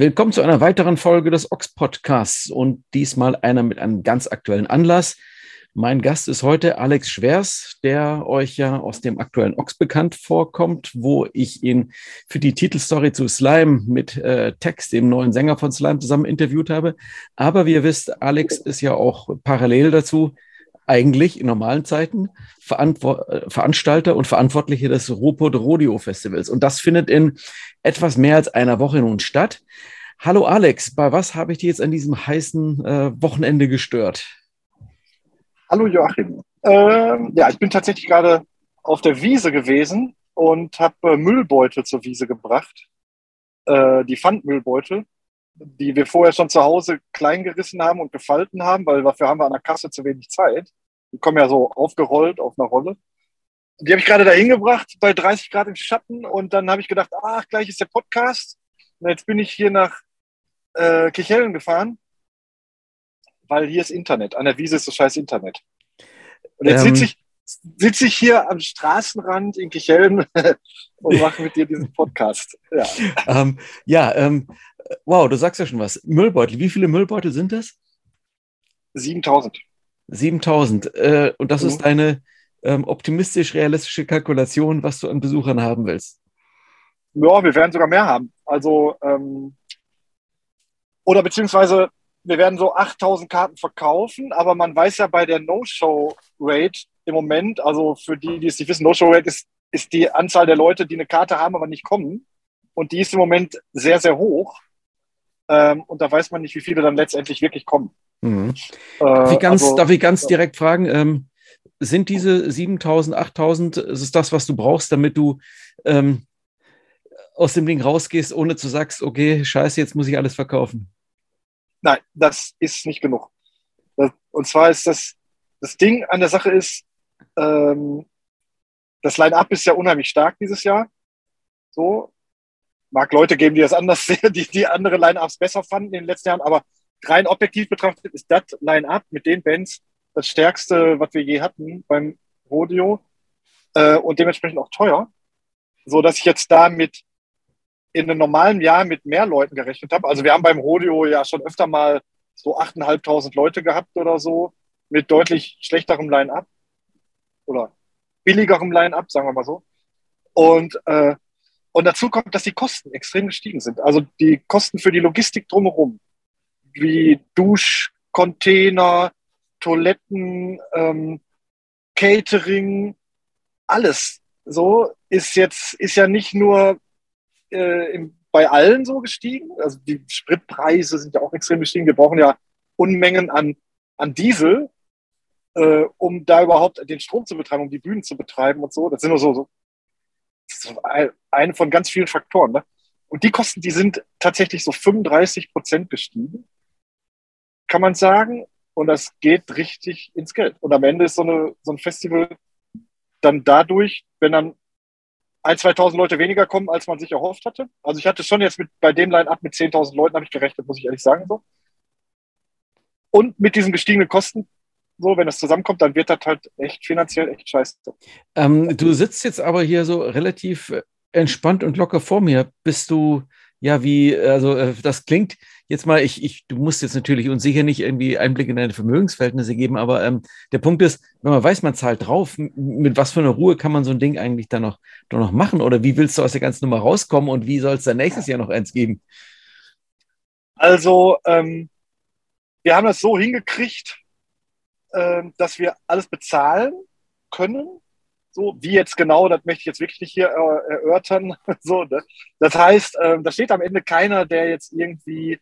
Willkommen zu einer weiteren Folge des Ox Podcasts und diesmal einer mit einem ganz aktuellen Anlass. Mein Gast ist heute Alex Schwers, der euch ja aus dem aktuellen Ox bekannt vorkommt, wo ich ihn für die Titelstory zu Slime mit äh, Text, dem neuen Sänger von Slime, zusammen interviewt habe. Aber wie ihr wisst, Alex ist ja auch parallel dazu eigentlich in normalen Zeiten Veranwor äh, Veranstalter und Verantwortliche des Ruhrpott Rodeo Festivals. Und das findet in etwas mehr als einer Woche nun statt. Hallo Alex, bei was habe ich dir jetzt an diesem heißen äh, Wochenende gestört? Hallo Joachim. Ähm, ja, ich bin tatsächlich gerade auf der Wiese gewesen und habe äh, Müllbeutel zur Wiese gebracht. Äh, die Pfandmüllbeutel, die wir vorher schon zu Hause klein gerissen haben und gefalten haben, weil dafür haben wir an der Kasse zu wenig Zeit. Die kommen ja so aufgerollt auf einer Rolle. Die habe ich gerade dahin gebracht bei 30 Grad im Schatten und dann habe ich gedacht, ach, gleich ist der Podcast. Und jetzt bin ich hier nach äh, Kichellen gefahren, weil hier ist Internet. An der Wiese ist so scheiß Internet. Und jetzt ähm, sitze ich, sitz ich hier am Straßenrand in Kichellen und mache mit dir diesen Podcast. Ja, ähm, ja ähm, wow, du sagst ja schon was. Müllbeutel, wie viele Müllbeutel sind das? 7000. 7000. Äh, und das mhm. ist deine ähm, optimistisch-realistische Kalkulation, was du an Besuchern haben willst? Ja, wir werden sogar mehr haben. Also, ähm, oder beziehungsweise wir werden so 8000 Karten verkaufen, aber man weiß ja bei der No-Show-Rate im Moment, also für die, die es nicht wissen, No-Show-Rate ist, ist die Anzahl der Leute, die eine Karte haben, aber nicht kommen. Und die ist im Moment sehr, sehr hoch. Ähm, und da weiß man nicht, wie viele dann letztendlich wirklich kommen. Mhm. Äh, darf, ich ganz, also, darf ich ganz direkt fragen, ähm, sind diese 7000, 8000, ist es das, was du brauchst, damit du ähm, aus dem Ding rausgehst, ohne zu sagst, okay, scheiße, jetzt muss ich alles verkaufen? Nein, das ist nicht genug. Und zwar ist das, das Ding an der Sache ist, ähm, das Line-Up ist ja unheimlich stark dieses Jahr. So. Mag Leute geben, die das anders sehen, die, die andere Line-Ups besser fanden in den letzten Jahren, aber rein objektiv betrachtet ist das Line-Up mit den Bands das stärkste, was wir je hatten beim Rodeo äh, und dementsprechend auch teuer, so dass ich jetzt da mit in einem normalen Jahr mit mehr Leuten gerechnet habe. Also wir haben beim Rodeo ja schon öfter mal so 8.500 Leute gehabt oder so mit deutlich schlechterem Line-up oder billigerem Line-up, sagen wir mal so. Und, äh, und dazu kommt, dass die Kosten extrem gestiegen sind. Also die Kosten für die Logistik drumherum, wie Duschcontainer, Toiletten, ähm, Catering, alles so ist jetzt, ist ja nicht nur äh, im, bei allen so gestiegen. Also die Spritpreise sind ja auch extrem gestiegen. Wir brauchen ja Unmengen an, an Diesel, äh, um da überhaupt den Strom zu betreiben, um die Bühnen zu betreiben und so. Das sind nur so, so, so eine von ganz vielen Faktoren. Ne? Und die Kosten, die sind tatsächlich so 35 Prozent gestiegen, kann man sagen. Und das geht richtig ins Geld. Und am Ende ist so, eine, so ein Festival dann dadurch, wenn dann ein, 2.000 Leute weniger kommen, als man sich erhofft hatte. Also ich hatte schon jetzt mit, bei dem Line-Up mit 10.000 Leuten, habe ich gerechnet, muss ich ehrlich sagen. so. Und mit diesen gestiegenen Kosten, so, wenn das zusammenkommt, dann wird das halt echt finanziell echt scheiße. Ähm, du sitzt jetzt aber hier so relativ entspannt und locker vor mir. Bist du, ja, wie, also äh, das klingt jetzt mal, ich, ich, du musst jetzt natürlich uns sicher nicht irgendwie Einblick in deine Vermögensverhältnisse geben, aber ähm, der Punkt ist, wenn man weiß, man zahlt drauf, mit was für einer Ruhe kann man so ein Ding eigentlich dann noch, dann noch machen? Oder wie willst du aus der ganzen Nummer rauskommen und wie soll es dann nächstes Jahr noch eins geben? Also, ähm, wir haben das so hingekriegt, äh, dass wir alles bezahlen können so, wie jetzt genau, das möchte ich jetzt wirklich nicht hier äh, erörtern. so, ne? Das heißt, äh, da steht am Ende keiner, der jetzt irgendwie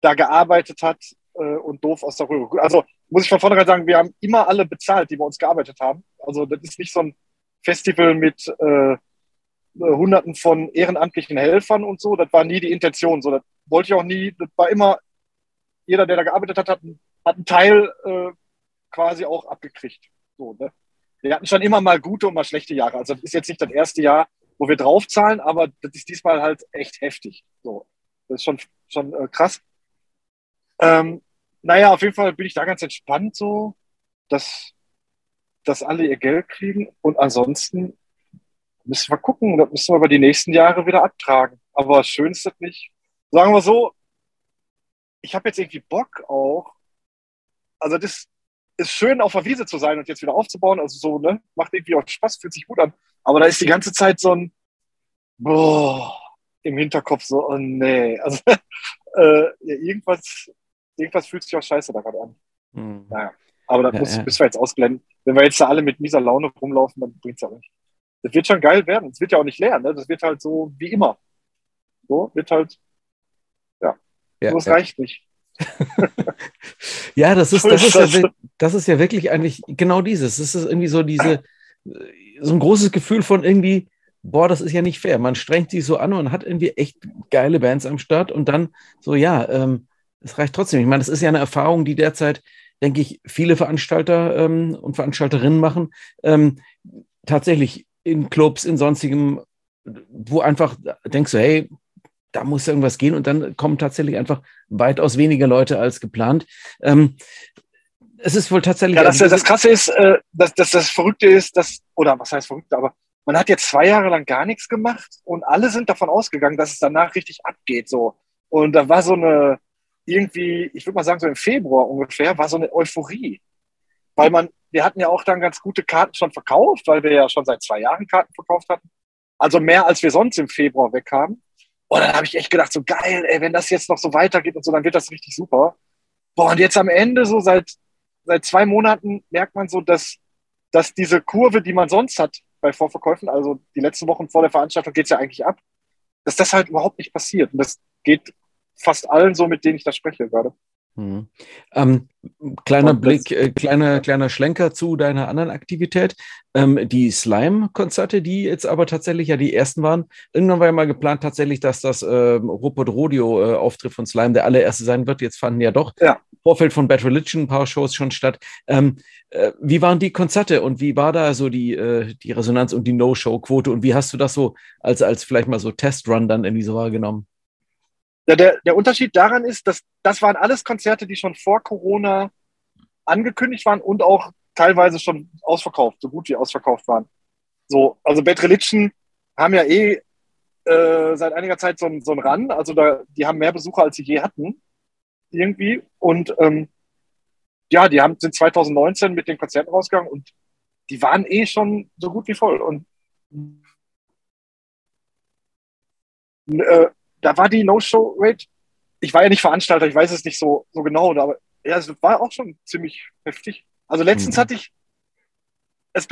da gearbeitet hat äh, und doof aus der Röhre. Also muss ich von vornherein sagen, wir haben immer alle bezahlt, die bei uns gearbeitet haben. Also das ist nicht so ein Festival mit äh, Hunderten von ehrenamtlichen Helfern und so. Das war nie die Intention. So, das wollte ich auch nie. Das war immer jeder, der da gearbeitet hat, hat, hat einen Teil äh, quasi auch abgekriegt. So, ne? Wir hatten schon immer mal gute und mal schlechte Jahre. Also das ist jetzt nicht das erste Jahr, wo wir draufzahlen, aber das ist diesmal halt echt heftig. So, das ist schon, schon äh, krass. Ähm, naja, auf jeden Fall bin ich da ganz entspannt so, dass, dass alle ihr Geld kriegen und ansonsten müssen wir gucken, das müssen wir über die nächsten Jahre wieder abtragen. Aber schön ist das nicht. sagen wir so, ich habe jetzt irgendwie Bock auch. Also das ist schön, auf der Wiese zu sein und jetzt wieder aufzubauen. Also so, ne, macht irgendwie auch Spaß, fühlt sich gut an. Aber da ist die ganze Zeit so ein boah, im Hinterkopf so, oh nee. Also äh, irgendwas, irgendwas fühlt sich auch scheiße da gerade an. Hm. Naja. Aber das ja, muss, ja. müssen wir jetzt ausblenden. Wenn wir jetzt da alle mit mieser Laune rumlaufen, dann bringt es ja nicht. Das wird schon geil werden. Es wird ja auch nicht leer, ne? Das wird halt so wie immer. So, wird halt, ja. ja so, es reicht nicht. ja, das ist, das, ist das ist ja wirklich eigentlich genau dieses. Das ist irgendwie so diese, so ein großes Gefühl von irgendwie, boah, das ist ja nicht fair. Man strengt sich so an und hat irgendwie echt geile Bands am Start und dann so, ja, ähm, es reicht trotzdem. Ich meine, das ist ja eine Erfahrung, die derzeit, denke ich, viele Veranstalter ähm, und Veranstalterinnen machen. Ähm, tatsächlich in Clubs, in sonstigem, wo einfach denkst du, hey, da muss irgendwas gehen und dann kommen tatsächlich einfach weitaus weniger Leute als geplant. Ähm, es ist wohl tatsächlich. Ja, das, das Krasse ist, äh, dass, dass das Verrückte ist, dass, oder was heißt Verrückte, aber man hat jetzt zwei Jahre lang gar nichts gemacht und alle sind davon ausgegangen, dass es danach richtig abgeht. So. Und da war so eine, irgendwie, ich würde mal sagen, so im Februar ungefähr, war so eine Euphorie. Weil man, wir hatten ja auch dann ganz gute Karten schon verkauft, weil wir ja schon seit zwei Jahren Karten verkauft hatten. Also mehr als wir sonst im Februar wegkamen. Und dann habe ich echt gedacht, so geil, ey, wenn das jetzt noch so weitergeht und so, dann wird das richtig super. Boah, und jetzt am Ende, so seit, seit zwei Monaten, merkt man so, dass, dass diese Kurve, die man sonst hat bei Vorverkäufen, also die letzten Wochen vor der Veranstaltung geht's ja eigentlich ab, dass das halt überhaupt nicht passiert. Und das geht fast allen so, mit denen ich da spreche gerade. Hm. Ähm, kleiner Blick, äh, kleiner, kleiner Schlenker zu deiner anderen Aktivität. Ähm, die Slime-Konzerte, die jetzt aber tatsächlich ja die ersten waren. Irgendwann war ja mal geplant tatsächlich, dass das äh, Rupert Rodeo-Auftritt äh, von Slime der allererste sein wird. Jetzt fanden ja doch ja. Vorfeld von Bad Religion ein paar Shows schon statt. Ähm, äh, wie waren die Konzerte und wie war da so die, äh, die Resonanz und die No-Show-Quote und wie hast du das so als, als vielleicht mal so Testrun dann irgendwie so wahrgenommen? Ja, der, der Unterschied daran ist, dass das waren alles Konzerte, die schon vor Corona angekündigt waren und auch teilweise schon ausverkauft, so gut wie ausverkauft waren. So, also Religion haben ja eh äh, seit einiger Zeit so ein, so Run, also da, die haben mehr Besucher, als sie je hatten, irgendwie. Und ähm, ja, die haben, sind 2019 mit den Konzerten rausgegangen und die waren eh schon so gut wie voll. Und äh, da war die No-Show-Rate, ich war ja nicht Veranstalter, ich weiß es nicht so, so genau, aber ja, es war auch schon ziemlich heftig. Also letztens mhm. hatte ich, es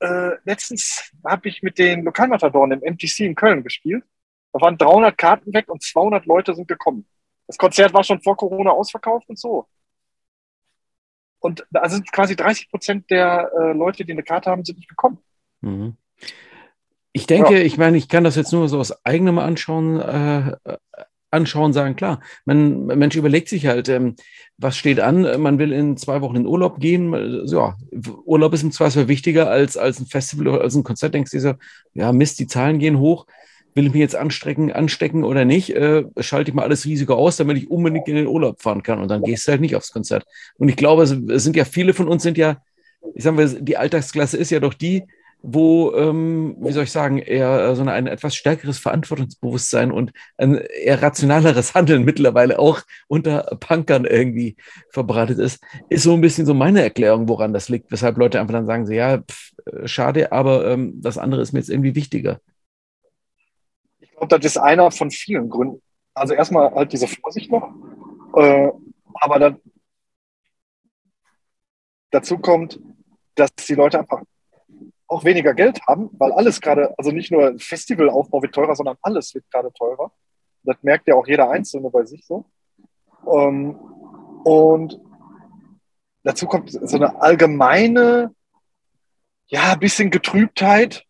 äh, letztens habe ich mit den Lokalmatadoren im MTC in Köln gespielt. Da waren 300 Karten weg und 200 Leute sind gekommen. Das Konzert war schon vor Corona ausverkauft und so. Und da sind quasi 30 Prozent der äh, Leute, die eine Karte haben, sind nicht gekommen. Mhm. Ich denke, ja. ich meine, ich kann das jetzt nur so aus eigenem Anschauen, äh, anschauen, sagen, klar, man, Mensch überlegt sich halt, ähm, was steht an, man will in zwei Wochen in Urlaub gehen, ja, Urlaub ist im Zweifel wichtiger als, als ein Festival oder als ein Konzert, denkst du so, ja, Mist, die Zahlen gehen hoch, will ich mich jetzt anstrecken, anstecken oder nicht, äh, schalte ich mal alles Risiko aus, damit ich unbedingt in den Urlaub fahren kann. Und dann gehst du halt nicht aufs Konzert. Und ich glaube, es sind ja viele von uns sind ja, ich sage mal, die Alltagsklasse ist ja doch die, wo, ähm, wie soll ich sagen, eher so eine, ein etwas stärkeres Verantwortungsbewusstsein und ein eher rationaleres Handeln mittlerweile auch unter Punkern irgendwie verbreitet ist, ist so ein bisschen so meine Erklärung, woran das liegt, weshalb Leute einfach dann sagen, so, ja, pff, schade, aber ähm, das andere ist mir jetzt irgendwie wichtiger. Ich glaube, das ist einer von vielen Gründen. Also erstmal halt diese Vorsicht noch, äh, aber dann dazu kommt, dass die Leute einfach auch weniger Geld haben, weil alles gerade, also nicht nur Festivalaufbau wird teurer, sondern alles wird gerade teurer. Das merkt ja auch jeder Einzelne bei sich so. Ähm, und dazu kommt so eine allgemeine, ja, bisschen Getrübtheit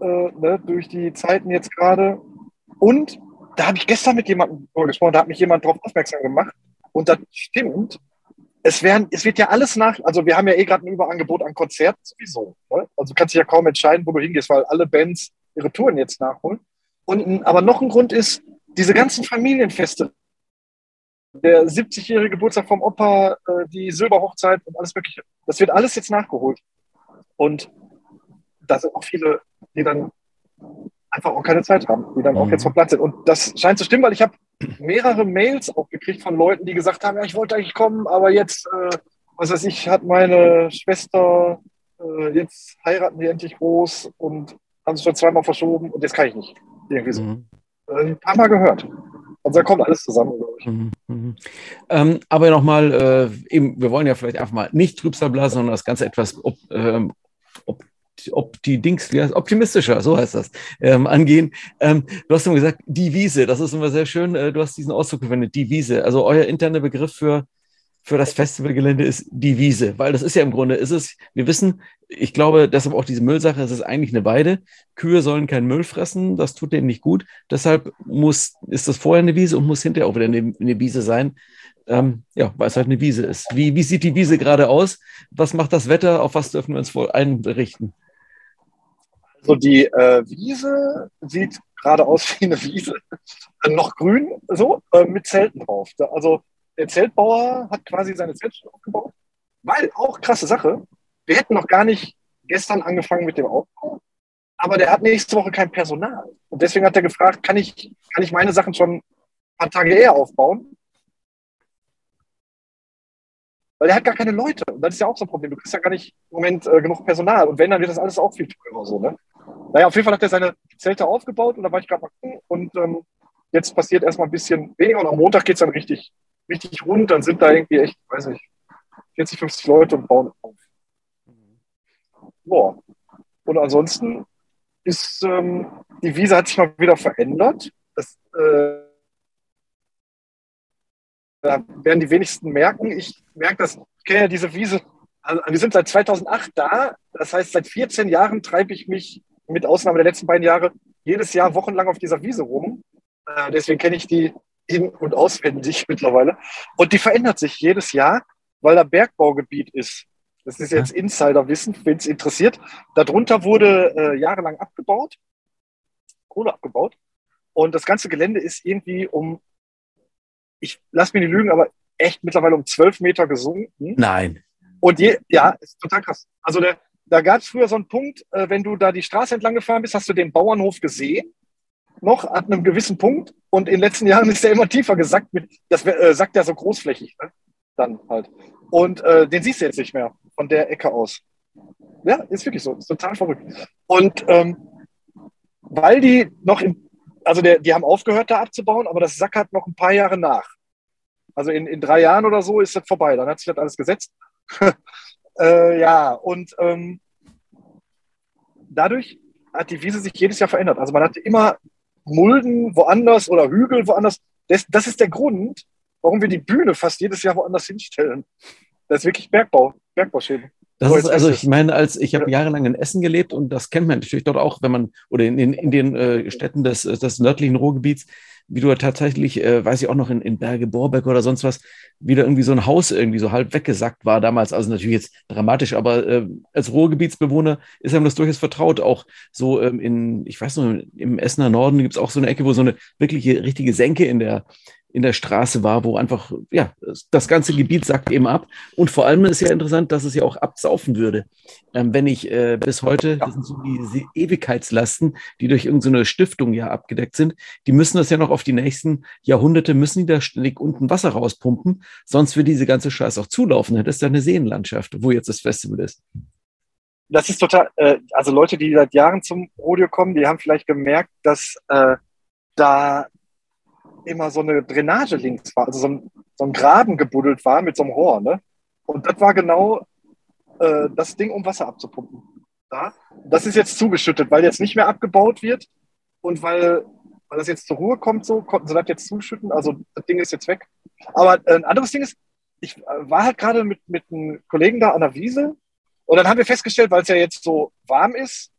äh, ne, durch die Zeiten jetzt gerade. Und da habe ich gestern mit jemandem gesprochen, da hat mich jemand darauf aufmerksam gemacht. Und das stimmt es, werden, es wird ja alles nach, also wir haben ja eh gerade ein Überangebot an Konzerten sowieso. Ne? Also du kannst dich ja kaum entscheiden, wo du hingehst, weil alle Bands ihre Touren jetzt nachholen. Und, aber noch ein Grund ist, diese ganzen Familienfeste, der 70-jährige Geburtstag vom Opa, äh, die Silberhochzeit und alles Mögliche, das wird alles jetzt nachgeholt. Und da sind auch viele, die dann einfach auch keine Zeit haben, die dann auch jetzt mhm. verplant sind. Und das scheint zu stimmen, weil ich habe mehrere Mails auch gekriegt von Leuten, die gesagt haben, ja, ich wollte eigentlich kommen, aber jetzt, äh, was weiß ich, hat meine Schwester, äh, jetzt heiraten die endlich groß und haben sich schon zweimal verschoben und jetzt kann ich nicht. Irgendwie so. Mhm. Äh, ein paar Mal gehört. Also da kommt alles zusammen, glaube ich. Mhm, mhm. Ähm, aber nochmal, äh, eben, wir wollen ja vielleicht einfach mal nicht Trübsal blasen, sondern das Ganze etwas ob, ähm, ob, die Dings, optimistischer, so heißt das, ähm, angehen. Ähm, du hast immer gesagt, die Wiese, das ist immer sehr schön, äh, du hast diesen Ausdruck verwendet, die Wiese. Also euer interner Begriff für für das Festivalgelände ist die Wiese, weil das ist ja im Grunde, ist es, wir wissen, ich glaube, deshalb auch diese Müllsache, es ist eigentlich eine Weide. Kühe sollen keinen Müll fressen, das tut denen nicht gut. Deshalb muss, ist das vorher eine Wiese und muss hinterher auch wieder eine, eine Wiese sein. Ähm, ja, weil es halt eine Wiese ist. Wie, wie sieht die Wiese gerade aus? Was macht das Wetter? Auf was dürfen wir uns wohl einrichten? Also die äh, Wiese sieht gerade aus wie eine Wiese, noch grün, so, äh, mit Zelten drauf. Also der Zeltbauer hat quasi seine Zeltstelle aufgebaut, weil auch krasse Sache, wir hätten noch gar nicht gestern angefangen mit dem Aufbau, aber der hat nächste Woche kein Personal. Und deswegen hat er gefragt, kann ich, kann ich meine Sachen schon ein paar Tage eher aufbauen? Weil er hat gar keine Leute. Und das ist ja auch so ein Problem. Du kriegst ja gar nicht im Moment äh, genug Personal. Und wenn, dann wird das alles auch viel teurer. So, ne? Naja, auf jeden Fall hat er seine Zelte aufgebaut und da war ich gerade mal gucken. Und ähm, jetzt passiert erstmal ein bisschen weniger. Und am Montag geht es dann richtig richtig rund, dann sind da irgendwie echt, weiß nicht, 40, 50 Leute und bauen auf. Boah. Und ansonsten ist ähm, die Wiese hat sich mal wieder verändert. Das äh, da werden die wenigsten merken. Ich merke das, ich kenne ja diese Wiese, also wir sind seit 2008 da. Das heißt, seit 14 Jahren treibe ich mich mit Ausnahme der letzten beiden Jahre jedes Jahr wochenlang auf dieser Wiese rum. Äh, deswegen kenne ich die in- und auswendig mittlerweile. Und die verändert sich jedes Jahr, weil da Bergbaugebiet ist. Das ist jetzt Insiderwissen, wenn es interessiert. Darunter wurde äh, jahrelang abgebaut, Kohle abgebaut. Und das ganze Gelände ist irgendwie um, ich lass mir nicht lügen, aber echt mittlerweile um zwölf Meter gesunken. Nein. Und je, ja, ist total krass. Also der, da gab es früher so einen Punkt, äh, wenn du da die Straße entlang gefahren bist, hast du den Bauernhof gesehen noch an einem gewissen Punkt und in den letzten Jahren ist er immer tiefer gesackt. Mit, das äh, sackt ja so großflächig, ne? dann halt. Und äh, den siehst du jetzt nicht mehr von der Ecke aus. Ja, ist wirklich so, ist total verrückt. Und ähm, weil die noch im, also der, die haben aufgehört da abzubauen, aber das sackert noch ein paar Jahre nach. Also in, in drei Jahren oder so ist das vorbei, dann hat sich das alles gesetzt. äh, ja, und ähm, dadurch hat die Wiese sich jedes Jahr verändert. Also man hatte immer Mulden woanders oder Hügel woanders. Das, das ist der Grund, warum wir die Bühne fast jedes Jahr woanders hinstellen. Das ist wirklich Bergbau, Bergbauschäden. Das ist also, ich meine, als ich habe jahrelang in Essen gelebt und das kennt man natürlich dort auch, wenn man oder in, in, in den äh, Städten des, des nördlichen Ruhrgebiets, wie du tatsächlich, äh, weiß ich auch noch in, in Berge Borbeck oder sonst was, wieder irgendwie so ein Haus irgendwie so halb weggesackt war damals. Also natürlich jetzt dramatisch, aber äh, als Ruhrgebietsbewohner ist einem das durchaus vertraut. Auch so ähm, in, ich weiß noch, im Essener Norden gibt es auch so eine Ecke, wo so eine wirkliche richtige Senke in der in der Straße war, wo einfach, ja, das ganze Gebiet sackt eben ab. Und vor allem ist ja interessant, dass es ja auch absaufen würde. Ähm, wenn ich äh, bis heute, das sind so diese Ewigkeitslasten, die durch irgendeine Stiftung ja abgedeckt sind, die müssen das ja noch auf die nächsten Jahrhunderte, müssen die da ständig unten Wasser rauspumpen, sonst würde diese ganze Scheiße auch zulaufen. Das ist ja eine Seenlandschaft, wo jetzt das Festival ist das ist total, äh, also Leute, die seit Jahren zum Rodeo kommen, die haben vielleicht gemerkt, dass äh, da immer so eine Drainage links war, also so ein, so ein Graben gebuddelt war mit so einem Rohr. Ne? Und das war genau äh, das Ding, um Wasser abzupumpen. Ja? Das ist jetzt zugeschüttet, weil jetzt nicht mehr abgebaut wird und weil, weil das jetzt zur Ruhe kommt, so konnten sie das jetzt zuschütten. Also das Ding ist jetzt weg. Aber äh, ein anderes Ding ist, ich äh, war halt gerade mit, mit einem Kollegen da an der Wiese und dann haben wir festgestellt, weil es ja jetzt so warm ist,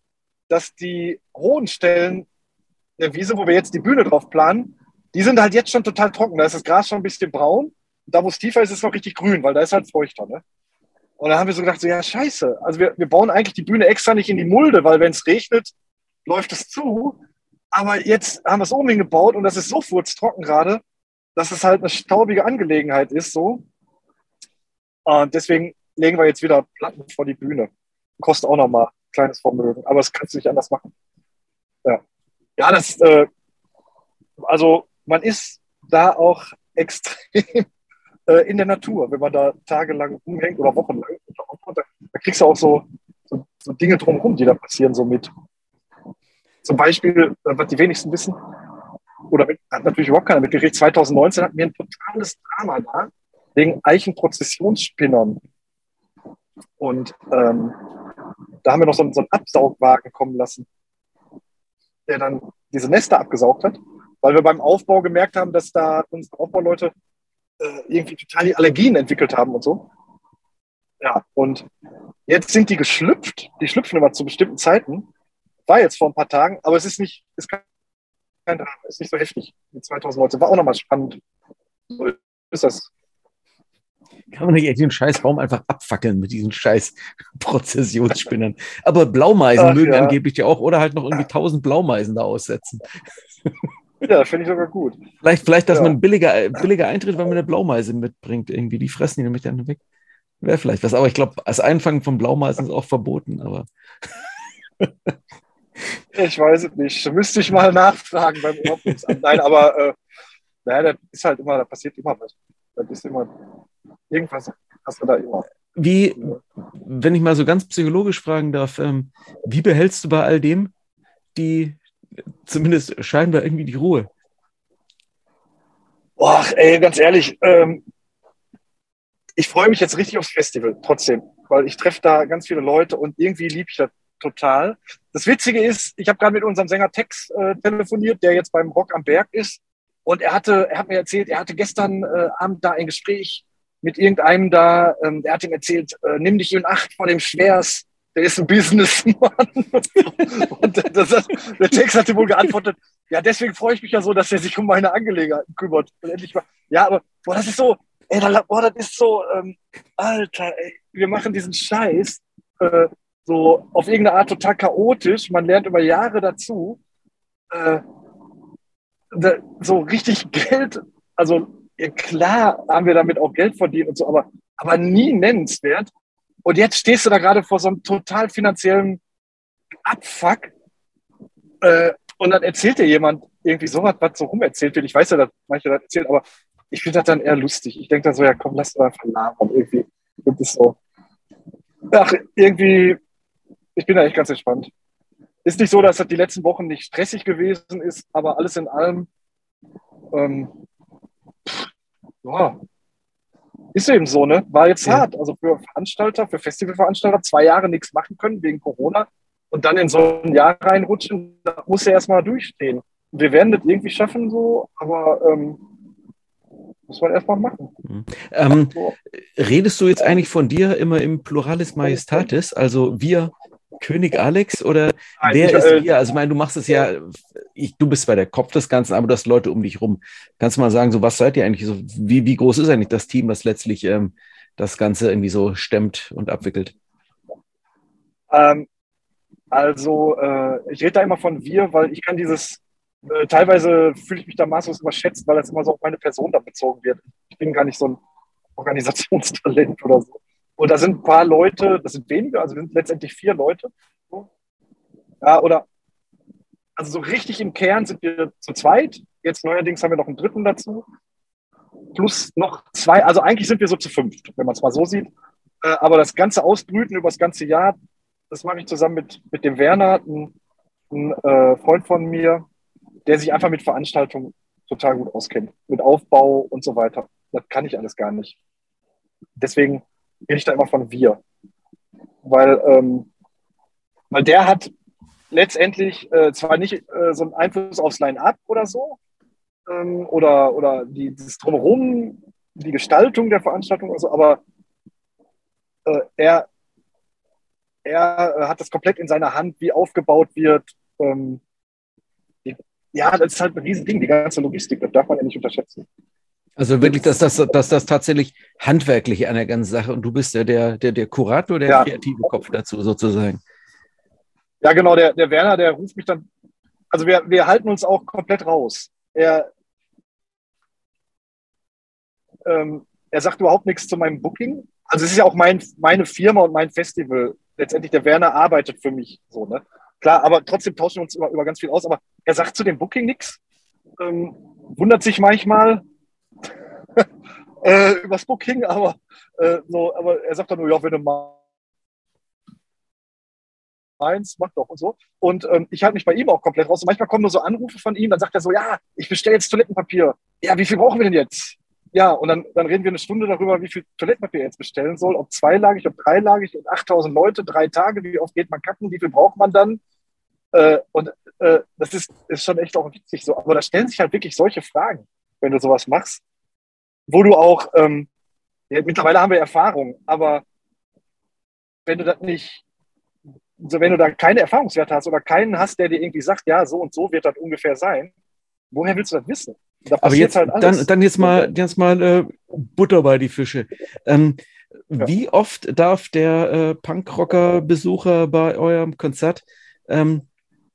dass die hohen Stellen der Wiese, wo wir jetzt die Bühne drauf planen, die sind halt jetzt schon total trocken. Da ist das Gras schon ein bisschen braun. Da, wo es tiefer ist, ist es noch richtig grün, weil da ist halt feuchter. Ne? Und da haben wir so gedacht, so, ja, scheiße. Also wir, wir bauen eigentlich die Bühne extra nicht in die Mulde, weil wenn es regnet, läuft es zu. Aber jetzt haben wir es oben hingebaut und das ist so furztrocken gerade, dass es halt eine staubige Angelegenheit ist. so. Und deswegen legen wir jetzt wieder Platten vor die Bühne. Kostet auch nochmal ein kleines Vermögen, aber das kannst du nicht anders machen. Ja. Ja, das, äh, also man ist da auch extrem äh, in der Natur, wenn man da tagelang umhängt oder wochenlang. Da, da kriegst du auch so, so, so Dinge drumherum, die da passieren, so mit. Zum Beispiel, äh, was die wenigsten wissen, oder mit, hat natürlich überhaupt keiner mitgekriegt, 2019 hatten wir ein totales Drama da, wegen Eichenprozessionsspinnern. Und ähm, da haben wir noch so, so einen Absaugwagen kommen lassen, der dann diese Nester abgesaugt hat, weil wir beim Aufbau gemerkt haben, dass da unsere Aufbauleute äh, irgendwie total die Allergien entwickelt haben und so. Ja, und jetzt sind die geschlüpft. Die schlüpfen immer zu bestimmten Zeiten. War jetzt vor ein paar Tagen, aber es ist nicht, ist kein, kein Drama, ist nicht so heftig wie 2019. War auch nochmal spannend. So ist das. Kann man nicht den scheiß Baum einfach abfackeln mit diesen scheiß Prozessionsspinnern. Aber Blaumeisen Ach, mögen ja. angeblich ja auch oder halt noch irgendwie tausend Blaumeisen da aussetzen. Ja, finde ich sogar gut. Vielleicht, vielleicht dass ja. man billiger, billiger Eintritt, wenn man eine Blaumeise mitbringt. Irgendwie, die fressen die nämlich dann weg. Wäre vielleicht was. Aber ich glaube, als Einfangen von Blaumeisen ist auch verboten. Aber ich weiß es nicht. Müsste ich mal nachfragen beim Ordnungsamt. Nein, aber äh, naja, das ist halt immer, da passiert immer was. Das ist immer irgendwas hast du da immer. Wie, wenn ich mal so ganz psychologisch fragen darf, ähm, wie behältst du bei all dem die, zumindest scheinbar irgendwie die Ruhe? Boah, ey, ganz ehrlich, ähm, ich freue mich jetzt richtig aufs Festival, trotzdem, weil ich treffe da ganz viele Leute und irgendwie liebe ich das total. Das Witzige ist, ich habe gerade mit unserem Sänger Tex äh, telefoniert, der jetzt beim Rock am Berg ist. Und er hatte, er hat mir erzählt, er hatte gestern äh, Abend da ein Gespräch mit irgendeinem da, ähm, der hat ihm erzählt, äh, nimm dich in Acht vor dem Schwers, der ist ein Businessmann. und das, der Text hatte wohl geantwortet, ja, deswegen freue ich mich ja so, dass er sich um meine Angelegenheiten kümmert. Und endlich mal, ja, aber boah, das ist so, ey, boah, das ist so, ähm, Alter, ey, wir machen diesen Scheiß äh, so auf irgendeine Art total chaotisch. Man lernt über Jahre dazu. Äh, da, so richtig Geld, also ja, klar haben wir damit auch Geld verdient und so, aber, aber nie nennenswert. Und jetzt stehst du da gerade vor so einem total finanziellen Abfuck. Äh, und dann erzählt dir jemand irgendwie sowas, was so rumerzählt wird. Ich weiß ja, dass manche das erzählen, aber ich finde das dann eher lustig. Ich denke dann so, ja komm, lass doch einfach labern. Irgendwie gibt es so. Ach, irgendwie, ich bin da echt ganz entspannt. Ist nicht so, dass das die letzten Wochen nicht stressig gewesen ist, aber alles in allem, ähm, ja, ist eben so, ne? War jetzt ja. hart. Also für Veranstalter, für Festivalveranstalter, zwei Jahre nichts machen können wegen Corona und dann in so ein Jahr reinrutschen, da muss er erstmal durchstehen. Wir werden das irgendwie schaffen, so, aber ähm, muss man erstmal machen. Mhm. Ähm, redest du jetzt eigentlich von dir immer im Pluralis Majestatis, also wir König Alex oder Nein, wer ich, ist äh, wir? Also, ich meine, du machst es ja, ich, du bist zwar der Kopf des Ganzen, aber du hast Leute um dich rum. Kannst du mal sagen, so was seid ihr eigentlich? So, wie, wie groß ist eigentlich das Team, das letztlich ähm, das Ganze irgendwie so stemmt und abwickelt? Ähm, also, äh, ich rede da immer von wir, weil ich kann dieses, äh, teilweise fühle ich mich da maßlos überschätzt, weil das immer so auf meine Person da bezogen wird. Ich bin gar nicht so ein Organisationstalent oder so. Und da sind ein paar Leute, das sind wenige, also wir sind letztendlich vier Leute. Ja, oder also so richtig im Kern sind wir zu zweit. Jetzt neuerdings haben wir noch einen dritten dazu. Plus noch zwei, also eigentlich sind wir so zu fünft, wenn man es mal so sieht. Äh, aber das ganze Ausbrüten über das ganze Jahr, das mache ich zusammen mit, mit dem Werner, ein, äh, Freund von mir, der sich einfach mit Veranstaltungen total gut auskennt. Mit Aufbau und so weiter. Das kann ich alles gar nicht. Deswegen rede ich da immer von wir. Weil, ähm, weil der hat letztendlich äh, zwar nicht äh, so einen Einfluss aufs Line-Up oder so, ähm, oder, oder die, das Drumherum, die Gestaltung der Veranstaltung oder so, aber äh, er, er äh, hat das komplett in seiner Hand, wie aufgebaut wird. Ähm, ja, das ist halt ein Riesending, die ganze Logistik, das darf man ja nicht unterschätzen. Also wirklich, dass das, dass das tatsächlich handwerklich an der ganzen Sache und du bist ja der, der, der Kurator, der ja. kreative Kopf dazu sozusagen. Ja, genau, der, der Werner, der ruft mich dann, also wir, wir halten uns auch komplett raus. Er, ähm, er sagt überhaupt nichts zu meinem Booking. Also es ist ja auch mein, meine Firma und mein Festival. Letztendlich, der Werner arbeitet für mich so, ne? Klar, aber trotzdem tauschen wir uns über, über ganz viel aus. Aber er sagt zu dem Booking nichts, ähm, wundert sich manchmal äh, übers Booking, aber, äh, so, aber er sagt dann nur, ja, wenn du mal eins, mach doch und so. Und ähm, ich halte mich bei ihm auch komplett raus. Und manchmal kommen nur so Anrufe von ihm, dann sagt er so, ja, ich bestelle jetzt Toilettenpapier. Ja, wie viel brauchen wir denn jetzt? Ja, und dann, dann reden wir eine Stunde darüber, wie viel Toilettenpapier er jetzt bestellen soll, ob zweilagig, ob dreilagig und 8000 Leute, drei Tage, wie oft geht man kacken, wie viel braucht man dann? Äh, und äh, das ist, ist schon echt auch witzig so. Aber da stellen sich halt wirklich solche Fragen, wenn du sowas machst, wo du auch, ähm, ja, mittlerweile haben wir Erfahrung, aber wenn du das nicht so wenn du da keine Erfahrungswerte hast oder keinen hast, der dir irgendwie sagt, ja, so und so wird das ungefähr sein, woher willst du das wissen? Da Aber jetzt, halt dann, dann jetzt mal, jetzt mal äh, Butter bei die Fische. Ähm, ja. Wie oft darf der äh, Punkrocker-Besucher bei eurem Konzert ähm,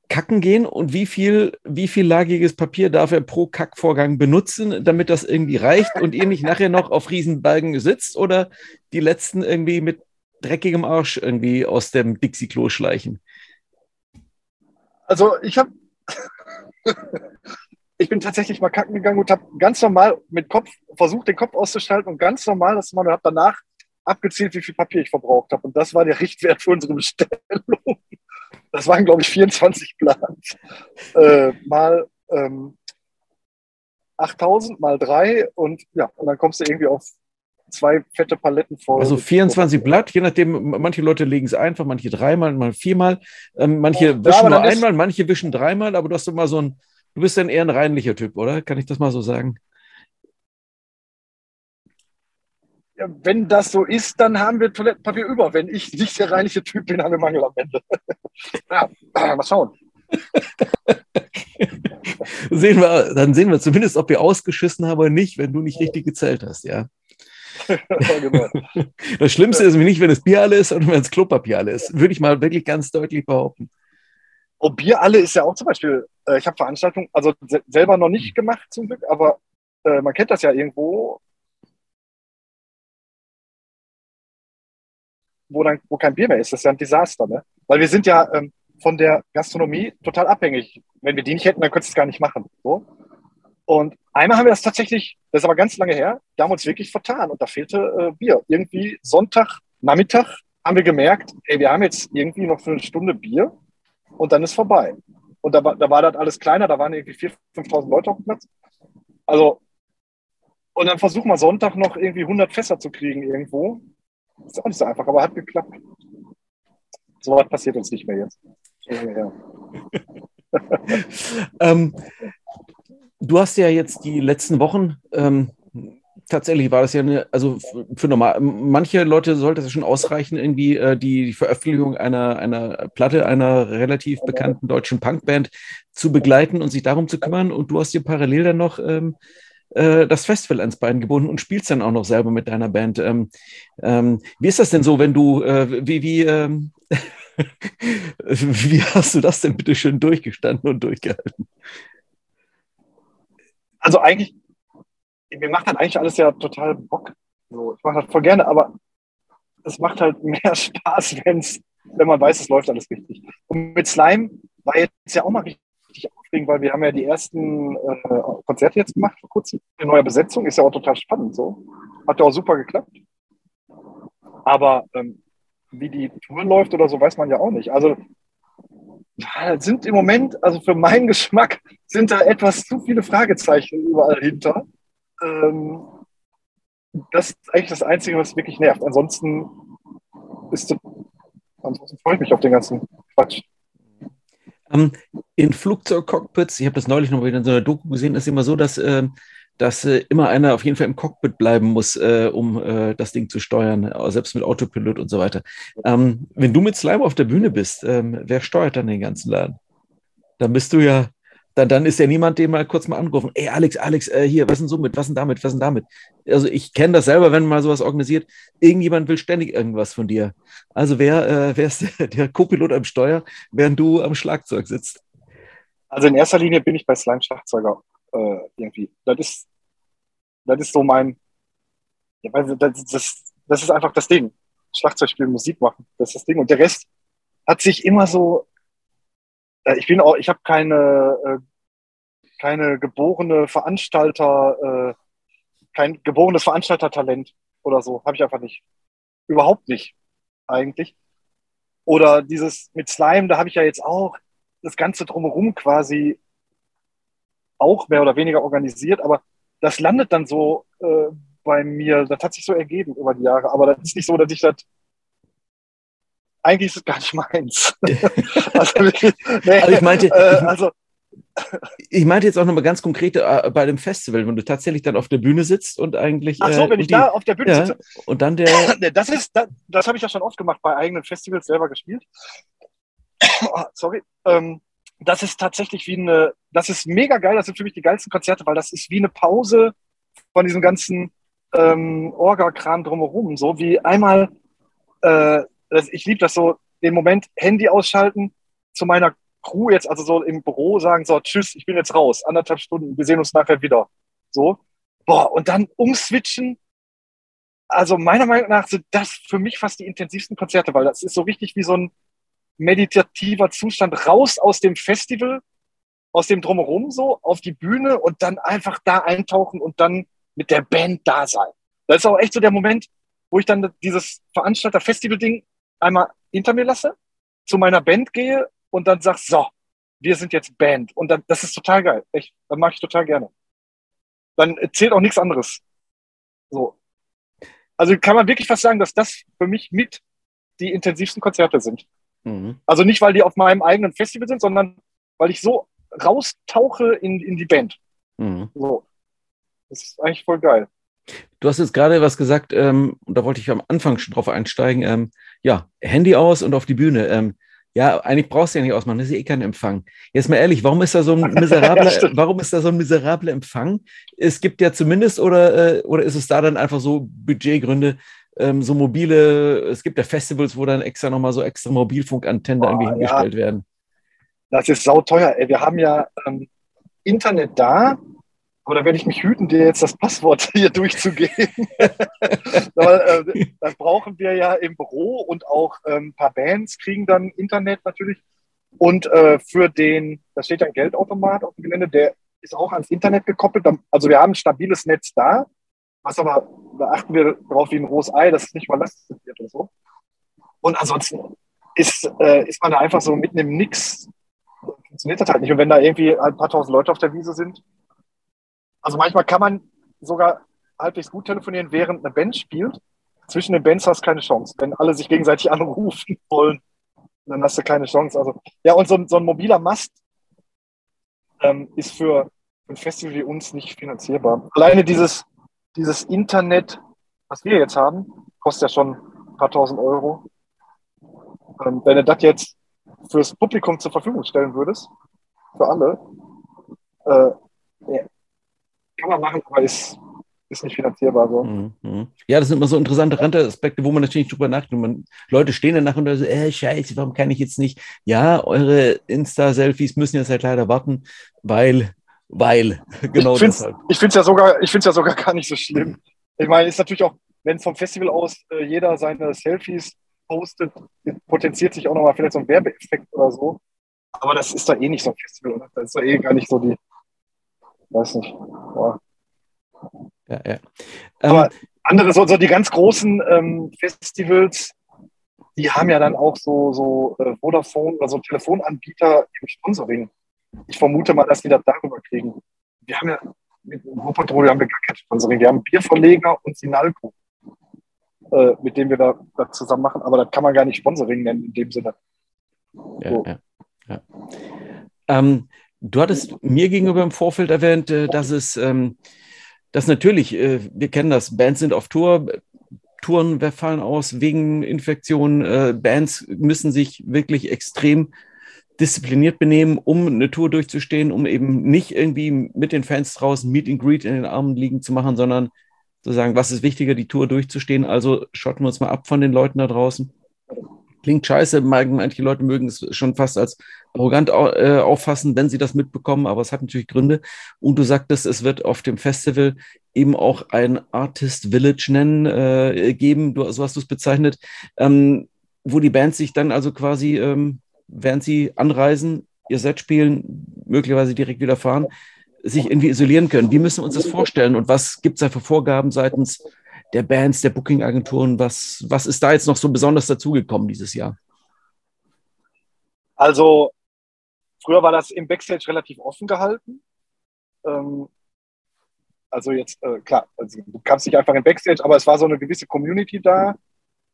kacken gehen und wie viel, wie viel lagiges Papier darf er pro Kackvorgang benutzen, damit das irgendwie reicht und ihr nicht nachher noch auf Riesenbalgen sitzt oder die letzten irgendwie mit dreckigem Arsch irgendwie aus dem Dixie-Klo schleichen? Also ich habe, ich bin tatsächlich mal kacken gegangen und habe ganz normal mit Kopf versucht, den Kopf auszuschalten und ganz normal das machen und habe danach abgezielt, wie viel Papier ich verbraucht habe. Und das war der Richtwert für unsere Bestellung. Das waren, glaube ich, 24 Plans. Äh, mal ähm, 8000 mal drei und ja, und dann kommst du irgendwie auf zwei fette Paletten voll. Also 24 Blatt, je nachdem, manche Leute legen es einfach, manche dreimal, mal viermal, ähm, manche ja, wischen nur einmal, manche wischen dreimal, aber du hast immer so ein, du bist dann eher ein reinlicher Typ, oder? Kann ich das mal so sagen? Ja, wenn das so ist, dann haben wir Toilettenpapier über. Wenn ich nicht der reinliche Typ bin, haben wir Mangel am Ende. ja, mal schauen. sehen wir, dann sehen wir zumindest, ob wir ausgeschissen haben oder nicht, wenn du nicht richtig gezählt hast, ja. genau. Das Schlimmste ist nämlich nicht, wenn es Bier alle ist, sondern wenn es Klopapier alle ist. Würde ich mal wirklich ganz deutlich behaupten. Oh, Bier alle ist ja auch zum Beispiel, äh, ich habe Veranstaltungen, also selber noch nicht gemacht zum Glück, aber äh, man kennt das ja irgendwo, wo, dann, wo kein Bier mehr ist. Das ist ja ein Desaster, ne? Weil wir sind ja ähm, von der Gastronomie total abhängig. Wenn wir die nicht hätten, dann könntest du es gar nicht machen. So. Und einmal haben wir das tatsächlich, das ist aber ganz lange her, da haben wir uns wirklich vertan und da fehlte äh, Bier. Irgendwie Sonntag, Nachmittag haben wir gemerkt, ey, wir haben jetzt irgendwie noch für eine Stunde Bier und dann ist vorbei. Und da war, da war das alles kleiner, da waren irgendwie 4.000, 5.000 Leute auf dem Platz. Also, und dann versuchen wir Sonntag noch irgendwie 100 Fässer zu kriegen irgendwo. Ist auch nicht so einfach, aber hat geklappt. So was passiert uns nicht mehr jetzt. Ähm, Du hast ja jetzt die letzten Wochen, ähm, tatsächlich war das ja eine, also für normal, manche Leute sollte es schon ausreichen, irgendwie äh, die, die, Veröffentlichung einer, einer Platte einer relativ bekannten deutschen Punkband zu begleiten und sich darum zu kümmern. Und du hast dir parallel dann noch ähm, äh, das Festival ans Bein gebunden und spielst dann auch noch selber mit deiner Band. Ähm, ähm wie ist das denn so, wenn du, äh, wie, wie, ähm, wie hast du das denn bitte schön durchgestanden und durchgehalten? also eigentlich, mir macht halt eigentlich alles ja total Bock. So, ich mache das voll gerne, aber es macht halt mehr Spaß, wenn's, wenn man weiß, es läuft alles richtig. Und mit Slime war jetzt ja auch mal richtig aufregend, weil wir haben ja die ersten äh, Konzerte jetzt gemacht vor kurzem. Eine neue Besetzung ist ja auch total spannend so. Hat ja auch super geklappt. Aber ähm, wie die Tour läuft oder so, weiß man ja auch nicht. Also sind im Moment, also für meinen Geschmack, sind da etwas zu viele Fragezeichen überall hinter. Ähm, das ist eigentlich das Einzige, was wirklich nervt. Ansonsten ist ansonsten freue ich mich auf den ganzen Quatsch. Ähm, in Flugzeugcockpits, ich habe das neulich noch wieder in so einer Doku gesehen, ist immer so, dass äh, dass äh, immer einer auf jeden Fall im Cockpit bleiben muss, äh, um äh, das Ding zu steuern, selbst mit Autopilot und so weiter. Ähm, wenn du mit Slime auf der Bühne bist, ähm, wer steuert dann den ganzen Laden? Dann bist du ja, dann, dann ist ja niemand, den mal kurz mal angerufen. Ey, Alex, Alex, äh, hier, was denn so mit, was denn damit, was denn damit? Also ich kenne das selber, wenn man mal sowas organisiert. Irgendjemand will ständig irgendwas von dir. Also wer, äh, wer ist der, der Co-Pilot am Steuer, während du am Schlagzeug sitzt? Also in erster Linie bin ich bei Slime Schlagzeuger äh, irgendwie. Das ist, das ist so mein, ja, das, das, das ist einfach das Ding. Schlagzeug spielen, Musik machen, das ist das Ding. Und der Rest hat sich immer so ich bin auch, ich habe keine, äh, keine geborene Veranstalter, äh, kein geborenes Veranstaltertalent oder so. Habe ich einfach nicht. Überhaupt nicht, eigentlich. Oder dieses mit Slime, da habe ich ja jetzt auch das Ganze drumherum quasi auch mehr oder weniger organisiert, aber das landet dann so äh, bei mir, das hat sich so ergeben über die Jahre, aber das ist nicht so, dass ich das eigentlich ist es gar nicht meins. also, nee, also, ich meinte, äh, also, ich meinte jetzt auch nochmal ganz konkret äh, bei dem Festival, wenn du tatsächlich dann auf der Bühne sitzt und eigentlich. Ach so, wenn ich die, da auf der Bühne ja, sitze. Und dann der. das ist, das, das habe ich ja schon oft gemacht, bei eigenen Festivals selber gespielt. oh, sorry. Ähm, das ist tatsächlich wie eine, das ist mega geil, das sind für mich die geilsten Konzerte, weil das ist wie eine Pause von diesem ganzen ähm, Orga-Kram drumherum. So wie einmal, äh, ich liebe das so, den Moment Handy ausschalten, zu meiner Crew jetzt, also so im Büro sagen, so, tschüss, ich bin jetzt raus, anderthalb Stunden, wir sehen uns nachher wieder. So. Boah, und dann umswitchen. Also meiner Meinung nach sind das für mich fast die intensivsten Konzerte, weil das ist so richtig wie so ein meditativer Zustand raus aus dem Festival, aus dem Drumherum so, auf die Bühne und dann einfach da eintauchen und dann mit der Band da sein. Das ist auch echt so der Moment, wo ich dann dieses Veranstalter-Festival-Ding einmal hinter mir lasse, zu meiner Band gehe und dann sagst, so, wir sind jetzt Band. Und dann, das ist total geil. Echt, das mag ich total gerne. Dann zählt auch nichts anderes. So. Also kann man wirklich fast sagen, dass das für mich mit die intensivsten Konzerte sind. Mhm. Also nicht, weil die auf meinem eigenen Festival sind, sondern weil ich so raustauche in, in die Band. Mhm. So. Das ist eigentlich voll geil. Du hast jetzt gerade was gesagt, ähm, und da wollte ich am Anfang schon drauf einsteigen. Ähm, ja, Handy aus und auf die Bühne. Ähm, ja, eigentlich brauchst du ja nicht ausmachen, das ist ja eh kein Empfang. Jetzt mal ehrlich, warum ist da so ein miserabler, ja, warum ist da so ein miserabler Empfang? Es gibt ja zumindest, oder, äh, oder ist es da dann einfach so Budgetgründe, ähm, so mobile, es gibt ja Festivals, wo dann extra nochmal so extra Mobilfunkantennen irgendwie hingestellt ja. werden. Das ist sauteuer, ey. Wir haben ja ähm, Internet da, aber da werde ich mich hüten, dir jetzt das Passwort hier durchzugeben. Weil, äh, das brauchen wir ja im Büro und auch ähm, ein paar Bands kriegen dann Internet natürlich. Und äh, für den, da steht ja ein Geldautomat auf dem Gelände, der ist auch ans Internet gekoppelt. Also wir haben ein stabiles Netz da, was aber, da achten wir darauf wie ein rohes Ei, dass es nicht überlastet wird und so. Und ansonsten ist, äh, ist man da einfach so mitten im Nix. Funktioniert das halt nicht. Und wenn da irgendwie ein paar tausend Leute auf der Wiese sind, also manchmal kann man sogar halbwegs gut telefonieren, während eine Band spielt. Zwischen den Bands hast du keine Chance. Wenn alle sich gegenseitig anrufen wollen, dann hast du keine Chance. Also, ja, und so, so ein mobiler Mast ähm, ist für ein Festival wie uns nicht finanzierbar. Alleine dieses, dieses Internet, was wir jetzt haben, kostet ja schon ein paar tausend Euro. Ähm, wenn du das jetzt fürs Publikum zur Verfügung stellen würdest, für alle, äh, kann man machen, aber ist, ist nicht finanzierbar so. Mhm, mhm. Ja, das sind immer so interessante Randaspekte, wo man natürlich drüber nachdenkt. Man, Leute stehen danach und so, äh, scheiße, warum kann ich jetzt nicht? Ja, eure Insta-Selfies müssen jetzt halt leider warten, weil, weil, genau ich deshalb. Ich finde es ja sogar, ich ja sogar gar nicht so schlimm. Ich meine, ist natürlich auch, wenn vom Festival aus äh, jeder seine Selfies postet, potenziert sich auch nochmal vielleicht so ein Werbeeffekt oder so. Aber das ist doch eh nicht so ein Festival, oder? Das ist doch eh gar nicht so die, weiß nicht. Ja. Ja, ja. Aber ähm, andere, so, so die ganz großen ähm, Festivals, die haben ja dann auch so, so äh, Vodafone oder so Telefonanbieter im Sponsoring. Ich vermute mal, dass die das darüber kriegen. Wir haben ja mit Wuppertal haben wir gar kein Sponsoring. Wir haben Bierverleger und Sinalco, äh, mit dem wir da, da, zusammen machen. Aber das kann man gar nicht Sponsoring nennen in dem Sinne. Ja, so. ja, ja. Ähm, Du hattest mir gegenüber im Vorfeld erwähnt, äh, dass es, ähm, dass natürlich, äh, wir kennen das, Bands sind auf Tour, Touren fallen aus wegen Infektionen, äh, Bands müssen sich wirklich extrem diszipliniert benehmen, um eine Tour durchzustehen, um eben nicht irgendwie mit den Fans draußen Meet and Greet in den Armen liegen zu machen, sondern zu sagen, was ist wichtiger, die Tour durchzustehen. Also schotten wir uns mal ab von den Leuten da draußen. Klingt scheiße, manche Leute mögen es schon fast als arrogant äh, auffassen, wenn sie das mitbekommen, aber es hat natürlich Gründe. Und du sagtest, es wird auf dem Festival eben auch ein Artist Village nennen, äh, geben, du, so hast du es bezeichnet, ähm, wo die Bands sich dann also quasi, ähm, während sie anreisen, ihr Set spielen, möglicherweise direkt wieder fahren, sich irgendwie isolieren können. Wie müssen wir uns das vorstellen und was gibt es da für Vorgaben seitens der Bands, der Booking-Agenturen? Was, was ist da jetzt noch so besonders dazugekommen dieses Jahr? Also, früher war das im Backstage relativ offen gehalten. Ähm, also jetzt, äh, klar, also du kamst nicht einfach in Backstage, aber es war so eine gewisse Community da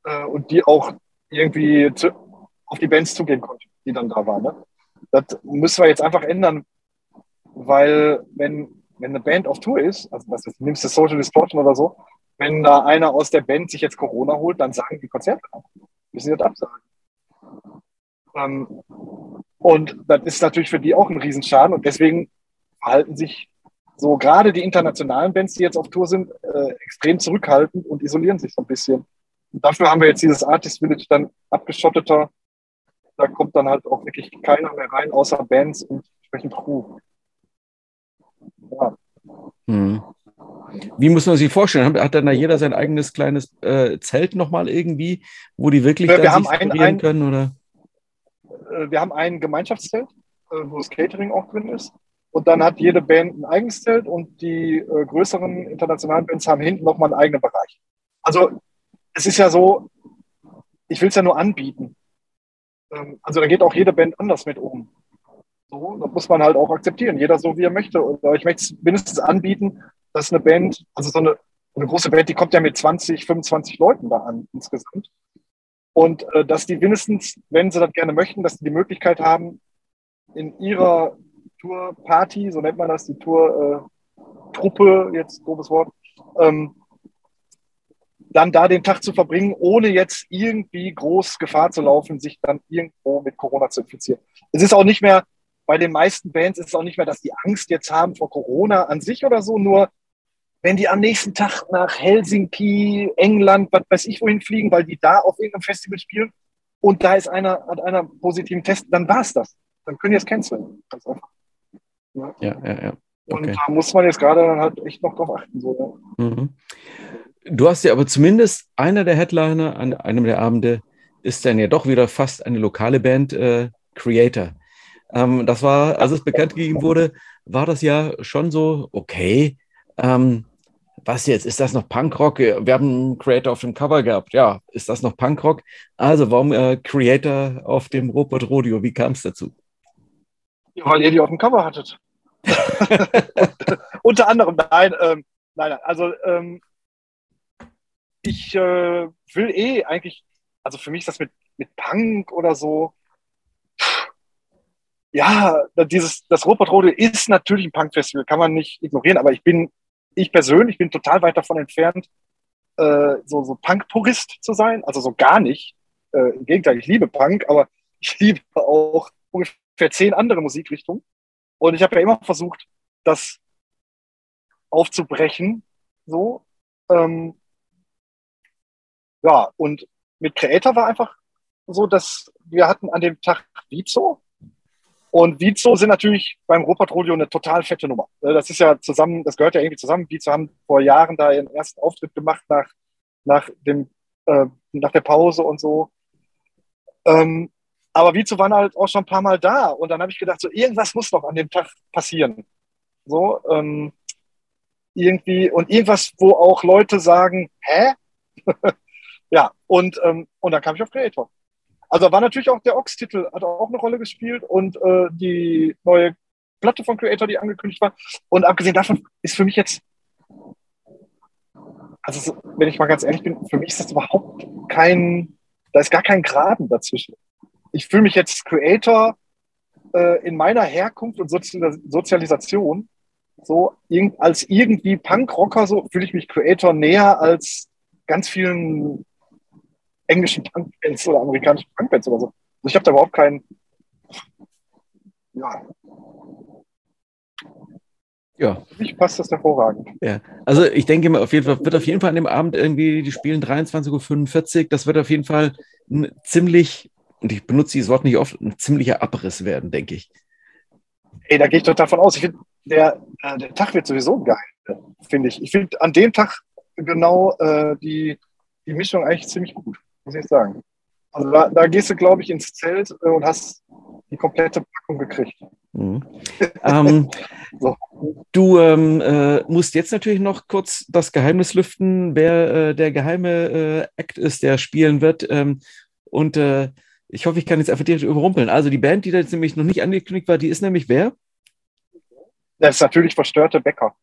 äh, und die auch irgendwie zu, auf die Bands zugehen konnte, die dann da waren. Ne? Das müssen wir jetzt einfach ändern, weil wenn, wenn eine Band auf Tour ist, also was nimmst du Social Distortion oder so, wenn da einer aus der Band sich jetzt Corona holt, dann sagen die Konzerte ab. Müssen das absagen. Ähm, und das ist natürlich für die auch ein Riesenschaden und deswegen verhalten sich so gerade die internationalen Bands, die jetzt auf Tour sind, äh, extrem zurückhaltend und isolieren sich so ein bisschen. Und dafür haben wir jetzt dieses Artist Village dann abgeschotteter. Da kommt dann halt auch wirklich keiner mehr rein, außer Bands und entsprechend Crew. Ja. Hm. Wie muss man sich vorstellen? Hat dann da jeder sein eigenes kleines äh, Zelt nochmal irgendwie, wo die wirklich wir haben ein, ein, können? Oder? Äh, wir haben ein Gemeinschaftszelt, äh, wo das Catering auch drin ist. Und dann hat jede Band ein eigenes Zelt und die äh, größeren internationalen Bands haben hinten nochmal einen eigenen Bereich. Also es ist ja so, ich will es ja nur anbieten. Ähm, also da geht auch jede Band anders mit um. So, das muss man halt auch akzeptieren, jeder so wie er möchte. Und ich möchte es mindestens anbieten, dass eine Band, also so eine, eine große Band, die kommt ja mit 20, 25 Leuten da an insgesamt. Und äh, dass die mindestens, wenn sie das gerne möchten, dass die die Möglichkeit haben, in ihrer Tour-Party, so nennt man das, die Tour-Truppe, äh, jetzt grobes Wort, ähm, dann da den Tag zu verbringen, ohne jetzt irgendwie groß Gefahr zu laufen, sich dann irgendwo mit Corona zu infizieren. Es ist auch nicht mehr, bei den meisten Bands ist es auch nicht mehr, dass die Angst jetzt haben vor Corona an sich oder so, nur wenn die am nächsten Tag nach Helsinki, England, was weiß ich wohin fliegen, weil die da auf irgendeinem Festival spielen und da ist einer, hat einer positiven Test, dann war es das. Dann können die es canceln. Ganz einfach. Ja, ja, ja. ja. Okay. Und da muss man jetzt gerade halt echt noch drauf achten. So, ja. mhm. Du hast ja aber zumindest einer der Headliner an einem der Abende ist dann ja doch wieder fast eine lokale Band, äh, Creator. Ähm, das war, als es bekannt gegeben wurde, war das ja schon so, okay, ähm, was jetzt? Ist das noch Punkrock? Wir haben einen Creator auf dem Cover gehabt. Ja, ist das noch Punkrock? Also, warum äh, Creator auf dem Robert Rodeo? Wie kam es dazu? Ja, weil ihr die auf dem Cover hattet. Unter anderem, nein, ähm, nein, also ähm, ich äh, will eh eigentlich, also für mich ist das mit, mit Punk oder so, ja, dieses, das Robert Rodeo ist natürlich ein Punk-Festival, kann man nicht ignorieren, aber ich bin ich persönlich bin total weit davon entfernt, äh, so, so Punk-Purist zu sein. Also so gar nicht. Äh, Im Gegenteil, ich liebe Punk, aber ich liebe auch ungefähr zehn andere Musikrichtungen. Und ich habe ja immer versucht, das aufzubrechen. So. Ähm, ja, und mit Creator war einfach so, dass wir hatten an dem Tag Vizo, und Vizo sind natürlich beim Rodeo eine total fette Nummer. Äh, das ist ja zusammen, das gehört ja irgendwie zusammen. Vizo haben vor Jahren da ihren ersten Auftritt gemacht nach, nach, dem, äh, nach der Pause und so. Ähm, aber Vizo waren halt auch schon ein paar Mal da. Und dann habe ich gedacht, so irgendwas muss noch an dem Tag passieren. So, ähm, irgendwie, und irgendwas, wo auch Leute sagen, hä? ja, und, ähm, und dann kam ich auf Creator. Also war natürlich auch der Ox-Titel, hat auch eine Rolle gespielt und äh, die neue Platte von Creator, die angekündigt war. Und abgesehen davon ist für mich jetzt, also wenn ich mal ganz ehrlich bin, für mich ist das überhaupt kein, da ist gar kein Graben dazwischen. Ich fühle mich jetzt Creator äh, in meiner Herkunft und Sozialisation so als irgendwie Punkrocker, so fühle ich mich Creator näher als ganz vielen englischen Punkbands oder amerikanischen Punkbands oder so. Also ich habe da überhaupt keinen. Ja. Ja. Für mich passt das hervorragend. Ja, also ich denke mal, auf jeden Fall, wird auf jeden Fall an dem Abend irgendwie, die spielen 23.45 Uhr, das wird auf jeden Fall ein ziemlich, und ich benutze dieses Wort nicht oft, ein ziemlicher Abriss werden, denke ich. Ey, da gehe ich doch davon aus. Ich finde, der, äh, der Tag wird sowieso geil, finde ich. Ich finde an dem Tag genau äh, die, die Mischung eigentlich ziemlich gut muss ich sagen. Also da, da gehst du, glaube ich, ins Zelt äh, und hast die komplette Packung gekriegt. Mhm. ähm, so. Du ähm, äh, musst jetzt natürlich noch kurz das Geheimnis lüften, wer äh, der geheime äh, Act ist, der spielen wird. Ähm, und äh, ich hoffe, ich kann jetzt einfach direkt überrumpeln. Also die Band, die da jetzt nämlich noch nicht angekündigt war, die ist nämlich wer? Das ist natürlich verstörte Bäcker.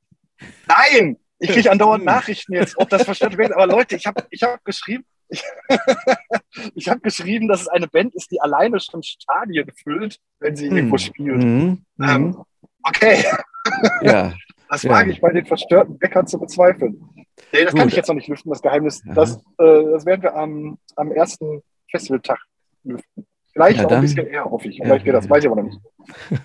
Nein! Ich kriege andauernd hm. Nachrichten jetzt, ob das verstörte Band ist. Aber Leute, ich habe ich hab geschrieben, ich, ich habe geschrieben, dass es eine Band ist, die alleine schon Stadien füllt, wenn sie hm. irgendwo spielt. Hm. Ähm, okay. Ja. Das ja. wage ich bei den verstörten Bäckern zu bezweifeln. Nee, das Gut. kann ich jetzt noch nicht lüften, das Geheimnis. Das, äh, das werden wir am, am ersten Festivaltag lüften. Vielleicht ja, auch ein bisschen eher, hoffe ich. Vielleicht geht das, weiß ich aber noch nicht.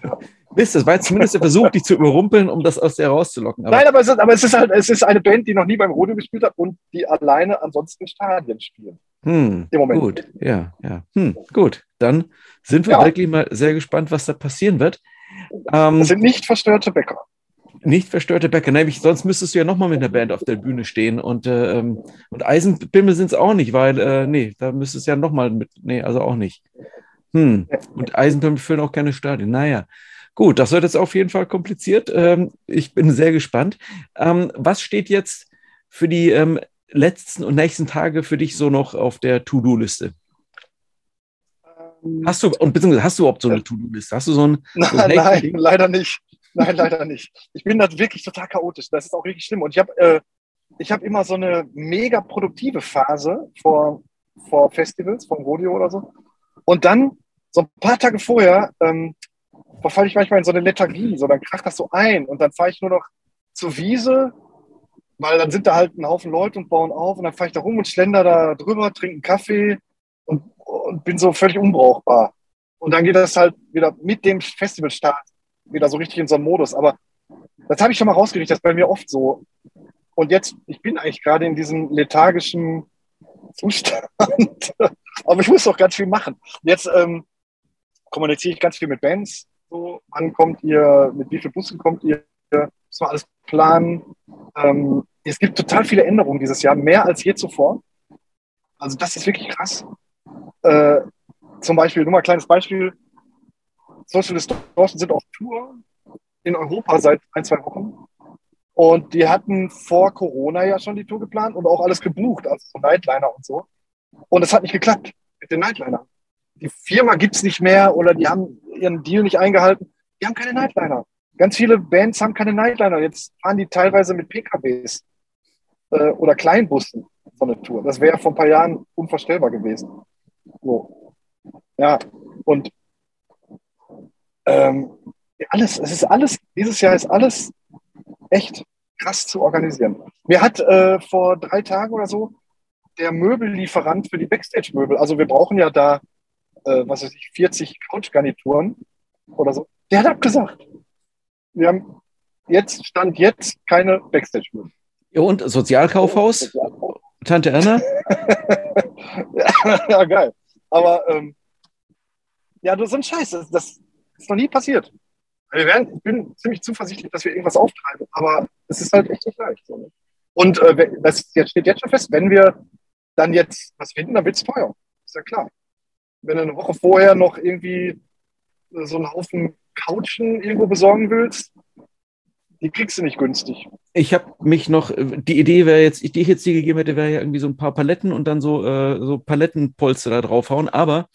Mist, das war jetzt zumindest der Versuch, dich zu überrumpeln, um das aus dir rauszulocken. Aber Nein, aber es, ist, aber es ist halt, es ist eine Band, die noch nie beim Rodeo gespielt hat und die alleine ansonsten Stadien spielen. Hm, Im Moment. Gut, ja, ja. Hm, gut, dann sind wir ja. wirklich mal sehr gespannt, was da passieren wird. Ähm, das sind nicht verstörte Bäcker. Nicht verstörte Bäcker, nämlich sonst müsstest du ja nochmal mit einer Band auf der Bühne stehen und, äh, ähm, und Eisenpimmel sind es auch nicht, weil, äh, nee, da müsstest du ja nochmal mit, nee, also auch nicht. Hm. Und Eisenpimmel füllen auch keine Stadien. Naja, Gut, das wird jetzt auf jeden Fall kompliziert. Ähm, ich bin sehr gespannt. Ähm, was steht jetzt für die ähm, letzten und nächsten Tage für dich so noch auf der To-Do-Liste? Ähm, hast du, und beziehungsweise hast du überhaupt so eine To-Do-Liste? Hast du so ein. Nein, so nein leider nicht. Nein, leider nicht. Ich bin da wirklich total chaotisch. Das ist auch richtig schlimm. Und ich habe äh, hab immer so eine mega produktive Phase vor, vor Festivals, vom Rodeo oder so. Und dann, so ein paar Tage vorher, ähm, verfalle ich manchmal in so eine Lethargie, so dann kracht das so ein und dann fahre ich nur noch zur Wiese, weil dann sind da halt ein Haufen Leute und bauen auf und dann fahre ich da rum und schlender da drüber, trinke einen Kaffee und, und bin so völlig unbrauchbar. Und dann geht das halt wieder mit dem Festivalstart wieder so richtig in so einen Modus. Aber das habe ich schon mal rausgekriegt, das ist bei mir oft so. Und jetzt, ich bin eigentlich gerade in diesem lethargischen Zustand. Aber ich muss doch ganz viel machen. Jetzt ähm, kommuniziere ich ganz viel mit Bands. So, wann kommt ihr, mit wie vielen Bussen kommt ihr? Müssen wir alles planen. Ähm, es gibt total viele Änderungen dieses Jahr, mehr als je zuvor. Also das ist wirklich krass. Äh, zum Beispiel, nur mal ein kleines Beispiel. Social Distortion sind auf Tour in Europa seit ein, zwei Wochen. Und die hatten vor Corona ja schon die Tour geplant und auch alles gebucht, also so Nightliner und so. Und es hat nicht geklappt mit den Nightlinern die Firma gibt es nicht mehr oder die haben ihren Deal nicht eingehalten. Die haben keine Nightliner. Ganz viele Bands haben keine Nightliner. Jetzt fahren die teilweise mit PKWs äh, oder Kleinbussen so eine Tour. Das wäre vor ein paar Jahren unvorstellbar gewesen. So. Ja, und ähm, alles, es ist alles, dieses Jahr ist alles echt krass zu organisieren. Mir hat äh, vor drei Tagen oder so der Möbellieferant für die Backstage-Möbel, also wir brauchen ja da äh, was weiß ich, 40 Couchgarnituren oder so. Der hat abgesagt. Wir haben jetzt, Stand jetzt, keine Backstage-Möbel. Ja, und Sozialkaufhaus? Tante Anna? ja, ja, geil. Aber ähm, ja, das ist ein Scheiß. Das, das ist noch nie passiert. Wir werden, ich bin ziemlich zuversichtlich, dass wir irgendwas auftreiben, aber es ist halt echt nicht leicht. So, ne? Und äh, das jetzt steht jetzt schon fest, wenn wir dann jetzt was finden, dann wird es teuer. Ist ja klar wenn du eine Woche vorher noch irgendwie so einen Haufen Couchen irgendwo besorgen willst, die kriegst du nicht günstig. Ich habe mich noch, die Idee wäre jetzt, die ich jetzt dir gegeben hätte, wäre ja irgendwie so ein paar Paletten und dann so, äh, so Palettenpolster da draufhauen. Aber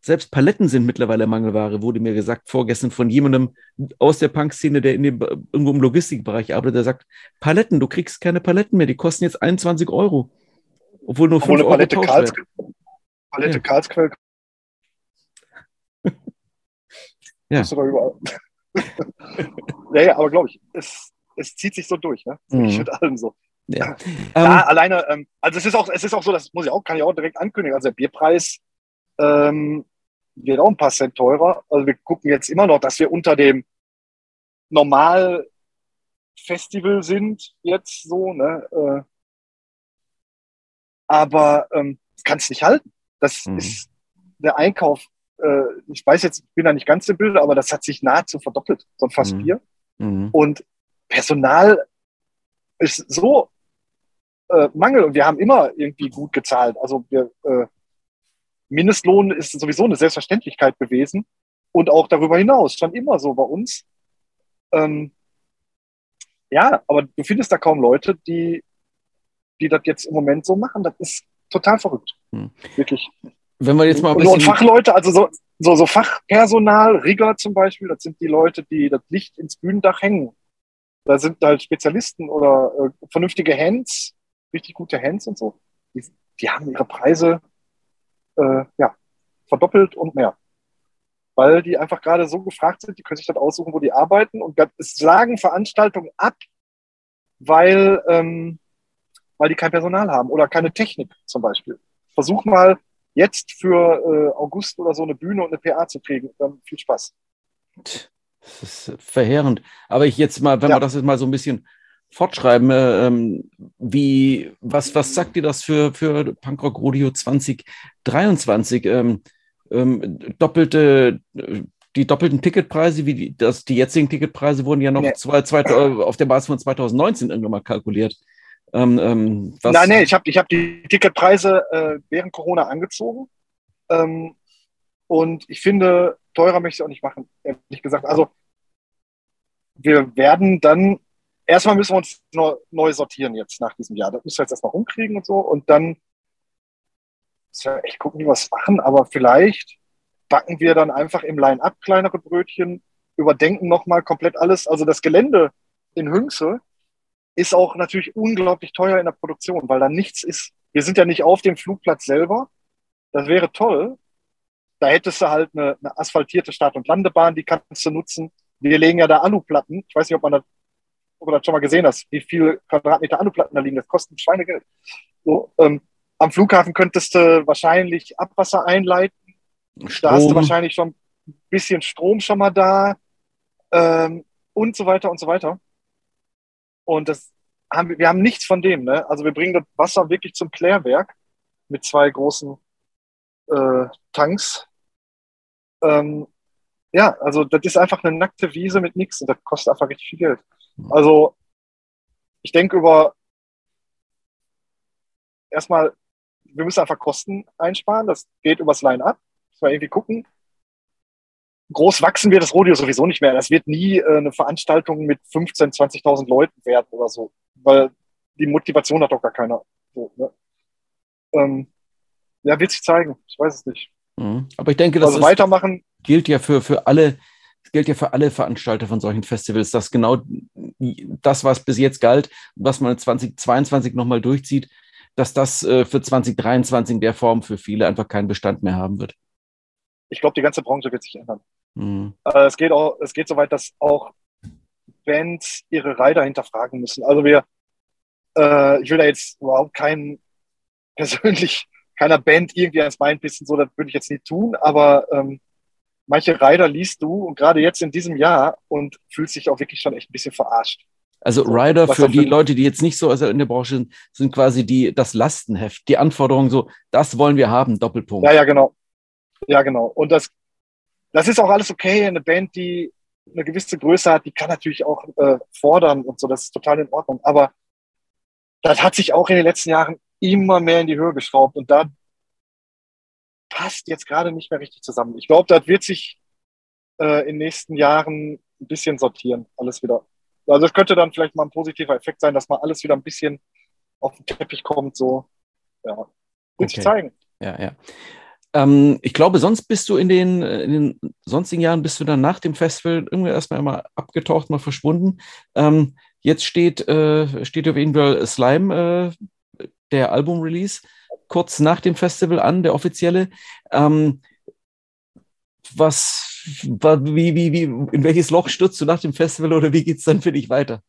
selbst Paletten sind mittlerweile Mangelware, wurde mir gesagt, vorgestern von jemandem aus der Punk-Szene, der in dem, irgendwo im Logistikbereich arbeitet, der sagt, Paletten, du kriegst keine Paletten mehr, die kosten jetzt 21 Euro. Obwohl nur 5 Obwohl Euro Palette, Karls Palette ja. Karlsquell Ja. Bist du überall. ja, ja, aber glaube ich, es, es zieht sich so durch, ne? Das mhm. mit allem so. Ja, ja um, alleine, ähm, also es ist auch, es ist auch so, das muss ich auch, kann ich auch direkt ankündigen. Also der Bierpreis ähm, wird auch ein paar Cent teurer. Also wir gucken jetzt immer noch, dass wir unter dem normal Festival sind jetzt so, ne? Äh, aber ähm, das kannst du nicht halten. Das mhm. ist der Einkauf ich weiß jetzt, ich bin da nicht ganz im Bilde, aber das hat sich nahezu verdoppelt, so Fass mhm. Bier. Mhm. Und Personal ist so äh, Mangel und wir haben immer irgendwie gut gezahlt. Also wir, äh, Mindestlohn ist sowieso eine Selbstverständlichkeit gewesen und auch darüber hinaus schon immer so bei uns. Ähm, ja, aber du findest da kaum Leute, die, die das jetzt im Moment so machen. Das ist total verrückt. Hm. Wirklich. Wenn wir jetzt mal ein bisschen. Und Fachleute, also so, so, so Fachpersonal, Rigger zum Beispiel, das sind die Leute, die das Licht ins Bühnendach hängen. Da sind halt Spezialisten oder äh, vernünftige Hands, richtig gute Hands und so. Die, die haben ihre Preise äh, ja, verdoppelt und mehr. Weil die einfach gerade so gefragt sind, die können sich das aussuchen, wo die arbeiten. Und es sagen Veranstaltungen ab, weil, ähm, weil die kein Personal haben oder keine Technik zum Beispiel. Versuch mal jetzt für äh, August oder so eine Bühne und eine PA zu kriegen. Dann viel Spaß. Das ist verheerend. Aber ich jetzt mal, wenn ja. wir das jetzt mal so ein bisschen fortschreiben, äh, ähm, wie, was, was sagt dir das für, für Punkrock Rodeo 2023? Ähm, ähm, doppelte, die doppelten Ticketpreise, wie die, das, die jetzigen Ticketpreise wurden ja noch nee. zwei, zwei, äh, auf der Basis von 2019 irgendwann mal kalkuliert. Ähm, ähm, Nein, nee, ich habe ich hab die Ticketpreise äh, während Corona angezogen. Ähm, und ich finde, teurer möchte ich auch nicht machen, ehrlich gesagt. Also, wir werden dann, erstmal müssen wir uns neu, sortieren jetzt nach diesem Jahr. Das müssen wir jetzt erstmal rumkriegen und so. Und dann müssen wir echt gucken, wie wir es machen. Aber vielleicht backen wir dann einfach im Line-Up kleinere Brötchen, überdenken nochmal komplett alles. Also, das Gelände in Hünxe ist auch natürlich unglaublich teuer in der Produktion, weil da nichts ist. Wir sind ja nicht auf dem Flugplatz selber. Das wäre toll. Da hättest du halt eine, eine asphaltierte Start- und Landebahn, die kannst du nutzen. Wir legen ja da Aluplatten. Ich weiß nicht, ob man das, ob du das schon mal gesehen hast, wie viel Quadratmeter Aluplatten da liegen. Das kostet Schweinegeld. So, ähm, am Flughafen könntest du wahrscheinlich Abwasser einleiten. Strom. Da hast du wahrscheinlich schon ein bisschen Strom schon mal da ähm, und so weiter und so weiter. Und das haben wir, wir haben nichts von dem. Ne? Also wir bringen das Wasser wirklich zum Klärwerk mit zwei großen äh, Tanks. Ähm, ja, also das ist einfach eine nackte Wiese mit nichts und das kostet einfach richtig viel Geld. Mhm. Also ich denke über erstmal, wir müssen einfach Kosten einsparen. Das geht übers Line-Up. Müssen wir irgendwie gucken groß wachsen wird das Rodeo sowieso nicht mehr. Das wird nie äh, eine Veranstaltung mit 15.000, 20.000 Leuten werden oder so, weil die Motivation hat doch gar keiner. So, ne? ähm, ja, wird sich zeigen. Ich weiß es nicht. Mhm. Aber ich denke, das also weitermachen gilt ja für, für alle, gilt ja für alle Veranstalter von solchen Festivals, dass genau das, was bis jetzt galt, was man 2022 nochmal durchzieht, dass das äh, für 2023 in der Form für viele einfach keinen Bestand mehr haben wird. Ich glaube, die ganze Branche wird sich ändern. Mhm. Äh, es, geht auch, es geht so weit, dass auch Bands ihre Rider hinterfragen müssen. Also wir, äh, ich will da jetzt überhaupt keinen persönlich keiner Band irgendwie ans Bein pissen, so das würde ich jetzt nicht tun, aber ähm, manche Rider liest du und gerade jetzt in diesem Jahr und fühlst dich auch wirklich schon echt ein bisschen verarscht. Also Rider für die Leute, die jetzt nicht so in der Branche sind, sind quasi die das Lastenheft, die Anforderungen so, das wollen wir haben, Doppelpunkt. Ja, ja, genau. Ja, genau. Und das das ist auch alles okay. Eine Band, die eine gewisse Größe hat, die kann natürlich auch äh, fordern und so. Das ist total in Ordnung. Aber das hat sich auch in den letzten Jahren immer mehr in die Höhe geschraubt und da passt jetzt gerade nicht mehr richtig zusammen. Ich glaube, das wird sich äh, in den nächsten Jahren ein bisschen sortieren, alles wieder. Also es könnte dann vielleicht mal ein positiver Effekt sein, dass mal alles wieder ein bisschen auf den Teppich kommt. So, ja, wird okay. sich zeigen. Ja, ja. Ähm, ich glaube, sonst bist du in den, äh, in den sonstigen Jahren, bist du dann nach dem Festival irgendwie erstmal mal abgetaucht, mal verschwunden. Ähm, jetzt steht, äh, steht auf jeden Fall Slime, äh, der Album-Release, kurz nach dem Festival an, der offizielle. Ähm, was, wie, wie, wie, in welches Loch stürzt du nach dem Festival oder wie geht es dann für dich weiter?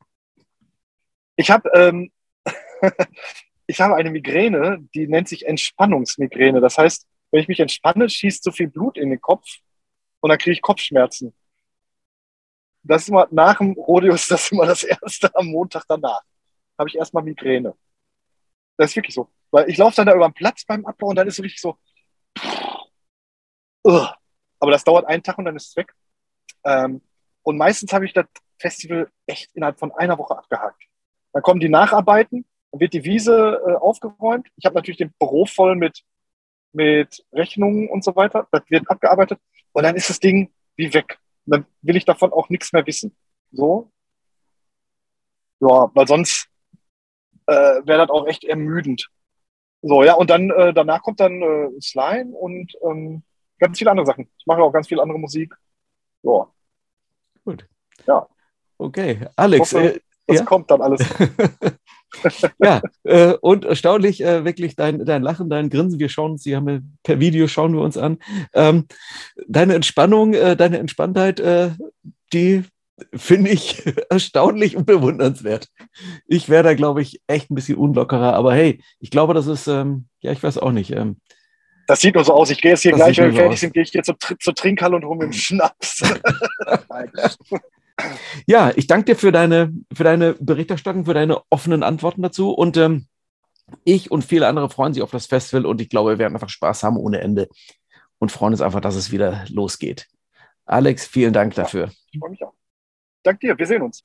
Ich habe ähm, ich habe eine Migräne, die nennt sich Entspannungsmigräne. Das heißt, wenn ich mich entspanne, schießt so viel Blut in den Kopf und dann kriege ich Kopfschmerzen. Das ist immer, nach dem Rodeo ist das immer das erste am Montag danach. Habe ich erstmal Migräne. Das ist wirklich so. Weil ich laufe dann da über den Platz beim Abbau und dann ist es wirklich so. Ugh. Aber das dauert einen Tag und dann ist es weg. Ähm, und meistens habe ich das Festival echt innerhalb von einer Woche abgehakt. Dann kommen die Nacharbeiten, dann wird die Wiese äh, aufgeräumt. Ich habe natürlich den Büro voll mit mit Rechnungen und so weiter. Das wird abgearbeitet und dann ist das Ding wie weg. dann will ich davon auch nichts mehr wissen. So. Ja, weil sonst äh, wäre das auch echt ermüdend. So, ja, und dann äh, danach kommt dann äh, Slime und ähm, ganz viele andere Sachen. Ich mache auch ganz viel andere Musik. Ja. Gut. Ja. Okay, Alex. Hoffe, äh, das ja? kommt dann alles. ja, äh, und erstaunlich, äh, wirklich dein, dein Lachen, dein Grinsen. Wir schauen uns, Sie haben per Video schauen wir uns an. Ähm, deine Entspannung, äh, deine Entspanntheit, äh, die finde ich erstaunlich und bewundernswert. Ich wäre da, glaube ich, echt ein bisschen unlockerer, aber hey, ich glaube, das ist, ähm, ja, ich weiß auch nicht. Ähm, das sieht nur so aus. Ich gehe jetzt hier das gleich, wenn wir fertig sind, gehe ich hier zur, zur Trinkhalle und hole mir einen Schnaps. Ja, ich danke dir für deine, für deine Berichterstattung, für deine offenen Antworten dazu und ähm, ich und viele andere freuen sich auf das Festival und ich glaube, wir werden einfach Spaß haben ohne Ende und freuen uns einfach, dass es wieder losgeht. Alex, vielen Dank dafür. ich freue mich auch. Dank dir, wir sehen uns.